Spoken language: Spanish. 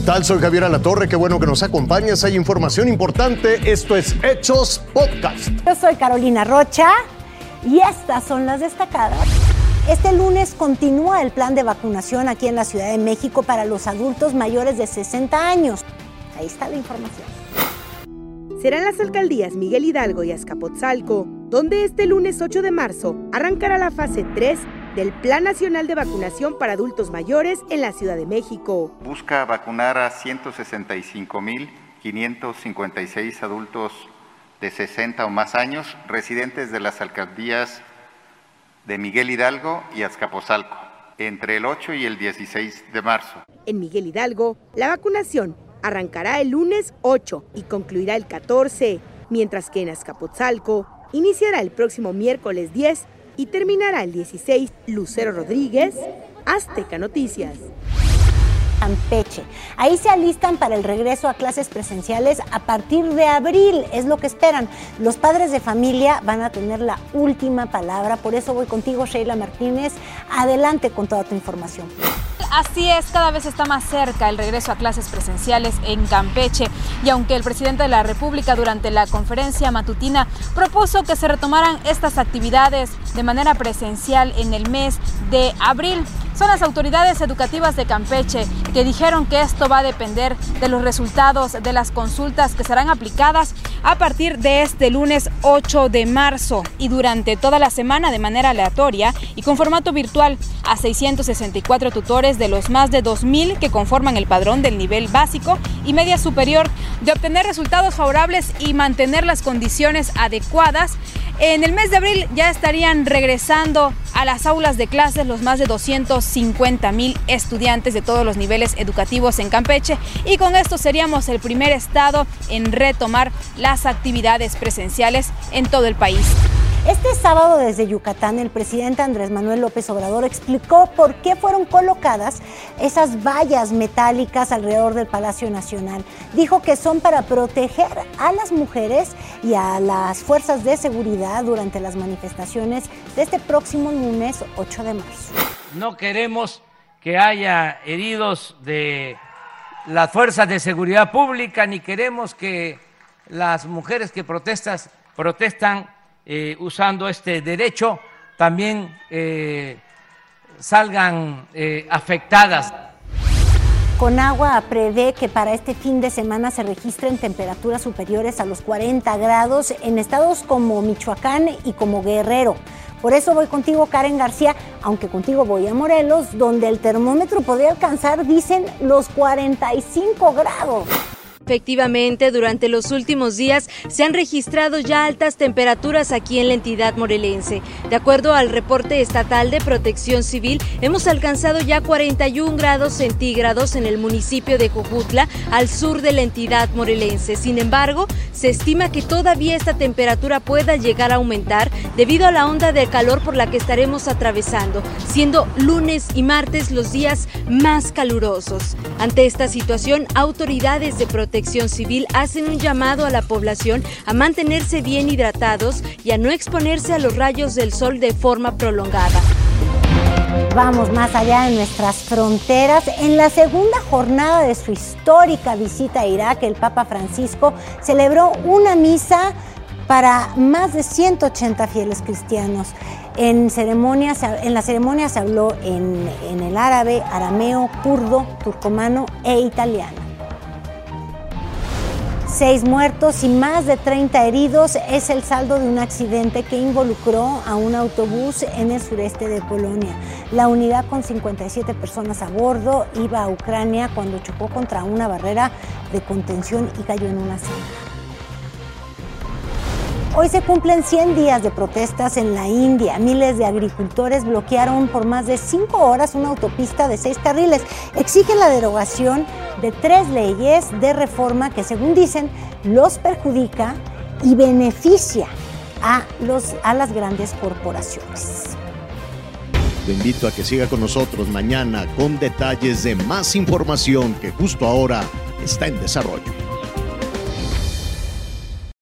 tal? Soy Javier Alatorre, qué bueno que nos acompañas. Hay información importante. Esto es Hechos Podcast. Yo soy Carolina Rocha y estas son las destacadas. Este lunes continúa el plan de vacunación aquí en la Ciudad de México para los adultos mayores de 60 años. Ahí está la información. Serán las alcaldías Miguel Hidalgo y Azcapotzalco, donde este lunes 8 de marzo arrancará la fase 3 del Plan Nacional de Vacunación para Adultos Mayores en la Ciudad de México. Busca vacunar a 165.556 adultos de 60 o más años residentes de las alcaldías de Miguel Hidalgo y Azcapotzalco entre el 8 y el 16 de marzo. En Miguel Hidalgo, la vacunación arrancará el lunes 8 y concluirá el 14, mientras que en Azcapotzalco iniciará el próximo miércoles 10 y terminará el 16 Lucero Rodríguez, Azteca Noticias. Campeche. Ahí se alistan para el regreso a clases presenciales a partir de abril, es lo que esperan. Los padres de familia van a tener la última palabra, por eso voy contigo, Sheila Martínez. Adelante con toda tu información. Así es, cada vez está más cerca el regreso a clases presenciales en Campeche. Y aunque el presidente de la República durante la conferencia matutina propuso que se retomaran estas actividades de manera presencial en el mes de abril, son las autoridades educativas de Campeche que dijeron que esto va a depender de los resultados de las consultas que serán aplicadas a partir de este lunes 8 de marzo y durante toda la semana de manera aleatoria y con formato virtual a 664 tutores de los más de 2.000 que conforman el padrón del nivel básico y media superior de obtener resultados favorables y mantener las condiciones adecuadas. En el mes de abril ya estarían regresando a las aulas de clases los más de 250 mil estudiantes de todos los niveles educativos en Campeche y con esto seríamos el primer estado en retomar las actividades presenciales en todo el país. Este sábado desde Yucatán el presidente Andrés Manuel López Obrador explicó por qué fueron colocadas esas vallas metálicas alrededor del Palacio Nacional. Dijo que son para proteger a las mujeres y a las fuerzas de seguridad durante las manifestaciones de este próximo lunes 8 de marzo. No queremos que haya heridos de las fuerzas de seguridad pública ni queremos que las mujeres que protestas protestan eh, usando este derecho también eh, salgan eh, afectadas. Conagua prevé que para este fin de semana se registren temperaturas superiores a los 40 grados en estados como Michoacán y como Guerrero. Por eso voy contigo, Karen García, aunque contigo voy a Morelos, donde el termómetro podría alcanzar, dicen, los 45 grados. Efectivamente, durante los últimos días se han registrado ya altas temperaturas aquí en la entidad morelense. De acuerdo al reporte estatal de protección civil, hemos alcanzado ya 41 grados centígrados en el municipio de Jujutla, al sur de la entidad morelense. Sin embargo, se estima que todavía esta temperatura pueda llegar a aumentar debido a la onda de calor por la que estaremos atravesando, siendo lunes y martes los días más calurosos. Ante esta situación, autoridades de protección Protección Civil hacen un llamado a la población a mantenerse bien hidratados y a no exponerse a los rayos del sol de forma prolongada. Vamos más allá de nuestras fronteras. En la segunda jornada de su histórica visita a Irak, el Papa Francisco celebró una misa para más de 180 fieles cristianos. En, ceremonias, en la ceremonia se habló en, en el árabe, arameo, kurdo, turcomano e italiano. Seis muertos y más de 30 heridos es el saldo de un accidente que involucró a un autobús en el sureste de Polonia. La unidad con 57 personas a bordo iba a Ucrania cuando chocó contra una barrera de contención y cayó en una zanja. Hoy se cumplen 100 días de protestas en la India. Miles de agricultores bloquearon por más de cinco horas una autopista de seis carriles. Exigen la derogación de tres leyes de reforma que, según dicen, los perjudica y beneficia a, los, a las grandes corporaciones. Te invito a que siga con nosotros mañana con detalles de más información que justo ahora está en desarrollo.